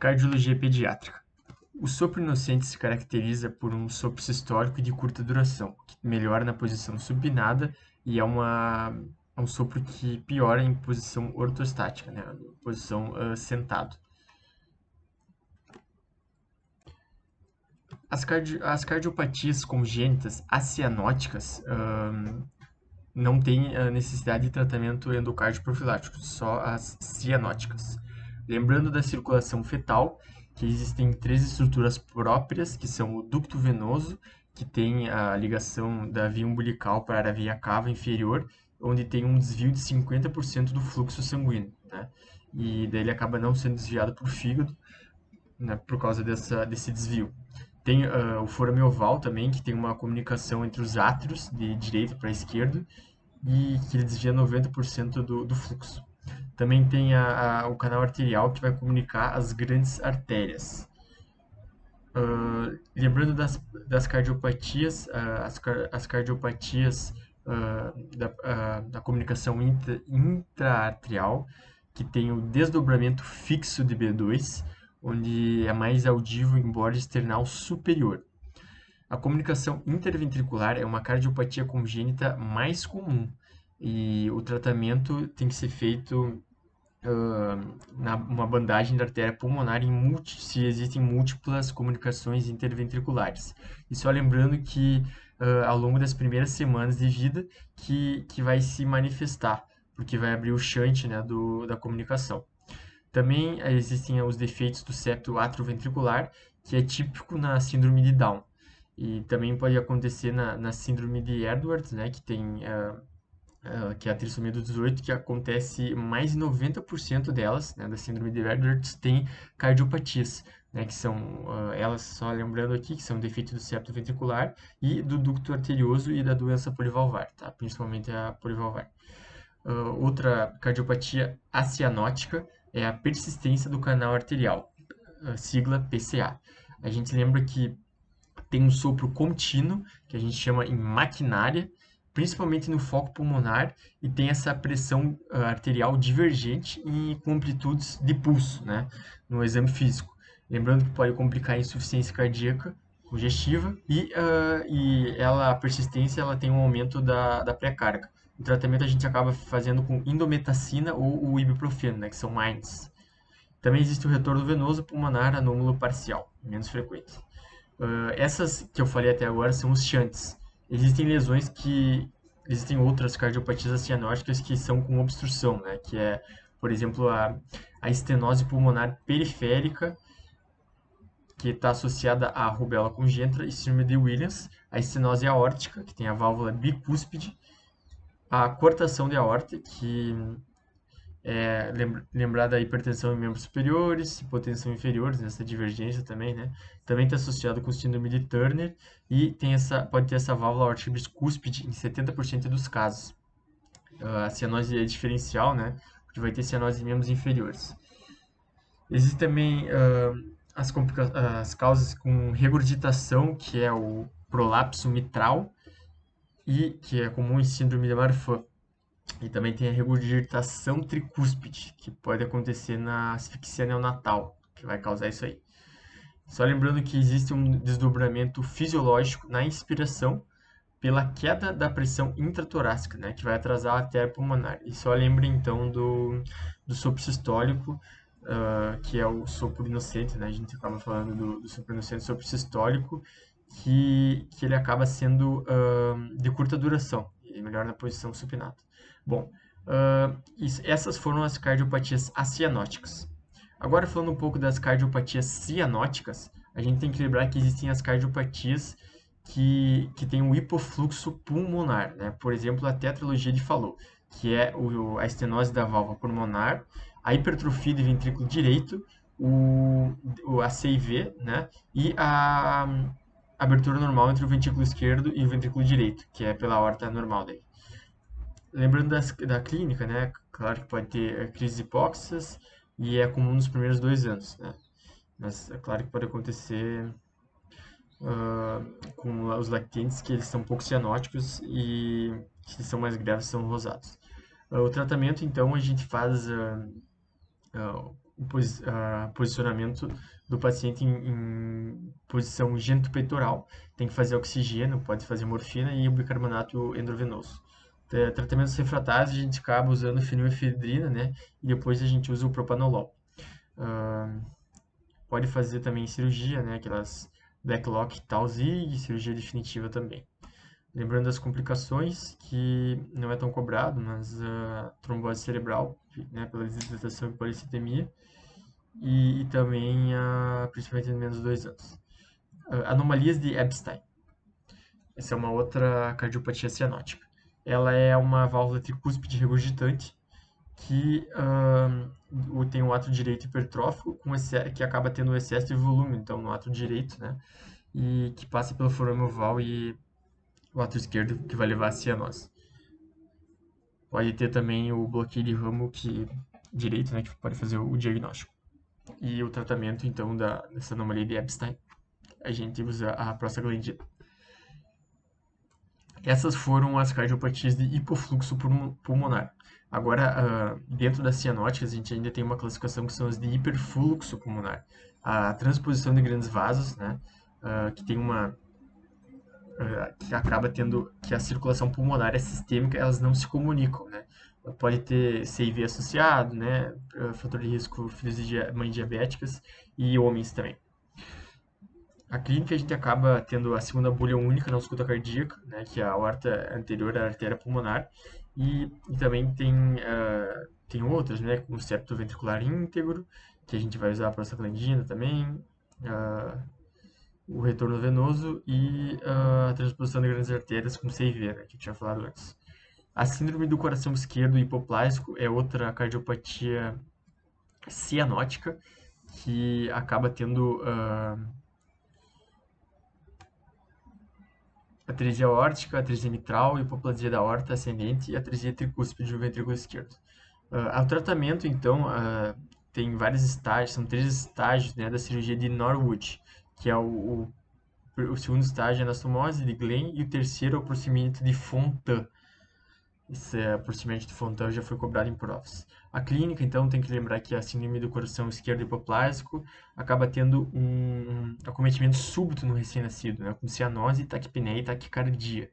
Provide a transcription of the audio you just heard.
Cardiologia pediátrica. O sopro inocente se caracteriza por um sopro sistólico de curta duração, que melhora na posição supinada e é, uma, é um sopro que piora em posição ortostática, né, posição uh, sentado. As, cardi as cardiopatias congênitas acianóticas não têm necessidade de tratamento endocardio profilático, só as cianóticas. Lembrando da circulação fetal, que existem três estruturas próprias, que são o ducto venoso, que tem a ligação da via umbilical para a via cava inferior, onde tem um desvio de 50% do fluxo sanguíneo, né? E daí ele acaba não sendo desviado para o fígado, né, por causa dessa, desse desvio. Tem uh, o forame oval também, que tem uma comunicação entre os átrios, de direita para esquerda, e que ele desvia 90% do, do fluxo. Também tem a, a, o canal arterial que vai comunicar as grandes artérias. Uh, lembrando das, das cardiopatias, uh, as, as cardiopatias uh, da, da comunicação intra, intraarterial, que tem o desdobramento fixo de B2, onde é mais audível em borda external superior. A comunicação interventricular é uma cardiopatia congênita mais comum e o tratamento tem que ser feito uh, na uma bandagem da artéria pulmonar em multi, se existem múltiplas comunicações interventriculares. E só lembrando que uh, ao longo das primeiras semanas de vida que, que vai se manifestar, porque vai abrir o shunt né, do, da comunicação. Também existem os defeitos do septo atroventricular, que é típico na síndrome de Down. E também pode acontecer na, na síndrome de Edwards, né, que tem uh, uh, que é a trissomia do 18, que acontece mais de 90% delas, né, da síndrome de Edwards, tem cardiopatias, né, que são uh, elas, só lembrando aqui, que são defeitos do septo ventricular e do ducto arterioso e da doença polivalvar, tá? principalmente a polivalvar. Uh, outra cardiopatia acianótica é a persistência do canal arterial, sigla PCA. A gente lembra que tem um sopro contínuo, que a gente chama em maquinária, principalmente no foco pulmonar, e tem essa pressão uh, arterial divergente e com amplitudes de pulso, né, no exame físico. Lembrando que pode complicar a insuficiência cardíaca congestiva e, uh, e ela, a persistência ela tem um aumento da, da pré-carga. O tratamento a gente acaba fazendo com indometacina ou o ibuprofeno, né, que são MINDS. Também existe o retorno venoso pulmonar anômalo parcial, menos frequente. Uh, essas que eu falei até agora são os shunts, existem lesões que existem outras cardiopatias cianóticas que são com obstrução, né? Que é, por exemplo, a, a estenose pulmonar periférica, que está associada à rubela congênita e síndrome de Williams, a estenose aórtica, que tem a válvula bicúspide, a cortação de aorta, que é, lembrar da hipertensão em membros superiores, hipotensão inferiores, nessa divergência também, né? Também está associado com síndrome de Turner e tem essa, pode ter essa válvula aórtica cúspide em 70% dos casos. Uh, a cianose é diferencial, né? Porque vai ter cianose em membros inferiores. Existem também uh, as, as causas com regurgitação, que é o prolapso mitral, e que é comum em síndrome de Marfan. E também tem a regurgitação tricúspide, que pode acontecer na asfixia neonatal, que vai causar isso aí. Só lembrando que existe um desdobramento fisiológico na inspiração pela queda da pressão intratorácica, né, que vai atrasar a artéria pulmonar. E só lembre então do, do sopro sistólico, uh, que é o sopro inocente, né, a gente acaba falando do, do sopro inocente, sopro sistólico, que, que ele acaba sendo uh, de curta duração, e melhor na posição supinata. Bom, uh, essas foram as cardiopatias acianóticas. Agora, falando um pouco das cardiopatias cianóticas, a gente tem que lembrar que existem as cardiopatias que, que têm um hipofluxo pulmonar, né? Por exemplo, a tetralogia de Fallot, que é o, a estenose da válvula pulmonar, a hipertrofia do ventrículo direito, o, o ACIV, né? E a, a abertura normal entre o ventrículo esquerdo e o ventrículo direito, que é pela horta normal dele lembrando das, da clínica, né? Claro que pode ter eh, crise de hipóxias e é comum nos primeiros dois anos, né? Mas é claro que pode acontecer uh, com os lactentes que eles são pouco cianóticos e se são mais graves são rosados. Uh, o tratamento, então, a gente faz uh, posicionamento do paciente em, em posição genitopeitoral. Tem que fazer oxigênio, pode fazer morfina e bicarbonato endovenoso. Tratamentos refratários, a gente acaba usando fenilefedrina, né? E depois a gente usa o propanolol. Uh, pode fazer também cirurgia, né? Aquelas Blacklock Talzig, cirurgia definitiva também. Lembrando das complicações, que não é tão cobrado, mas a trombose cerebral, né, pela desidratação e policitemia, e, e também, a, principalmente em menos de dois anos. Uh, anomalias de Epstein. Essa é uma outra cardiopatia cianótica. Ela é uma válvula tricúspide regurgitante que tem o ato direito hipertrófico com que acaba tendo excesso de volume, então no ato direito, né? E que passa pelo forame oval e o ato esquerdo que vai levar a cianose. Pode ter também o bloqueio de ramo que direito, né, que pode fazer o diagnóstico. E o tratamento então da dessa anomalia de Epstein, a gente usa a prostaglandina. Essas foram as cardiopatias de hipofluxo pulmonar. Agora, uh, dentro das cianóticas, a gente ainda tem uma classificação que são as de hiperfluxo pulmonar. A transposição de grandes vasos, né, uh, que tem uma uh, que acaba tendo que a circulação pulmonar é sistêmica, elas não se comunicam, né? Pode ter CIV associado, né, fator de risco filhos de mães diabéticas e homens também. A clínica a gente acaba tendo a segunda bolha única na ausculta cardíaca, né, que é a aorta anterior à artéria pulmonar, e, e também tem, uh, tem outras, né, como o septo ventricular íntegro, que a gente vai usar a prostaglandina também, uh, o retorno venoso e uh, a transposição de grandes artérias com CIV, né, que eu tinha falado antes. A síndrome do coração esquerdo hipoplásico é outra cardiopatia cianótica que acaba tendo atresia aórtica, atresia mitral, hipoplasia da aorta ascendente e atresia tricúspide do ventrículo esquerdo. Uh, o tratamento, então, uh, tem vários estágios, são três estágios né, da cirurgia de Norwood, que é o, o, o segundo estágio é anastomose de Glenn e o terceiro é o procedimento de Fontan. Esse é, procedimento de Fontan já foi cobrado em provas. A clínica, então, tem que lembrar que a síndrome do coração esquerdo hipoplásico acaba tendo um acometimento súbito no recém-nascido, né, com cianose, taquipneia e taquicardia.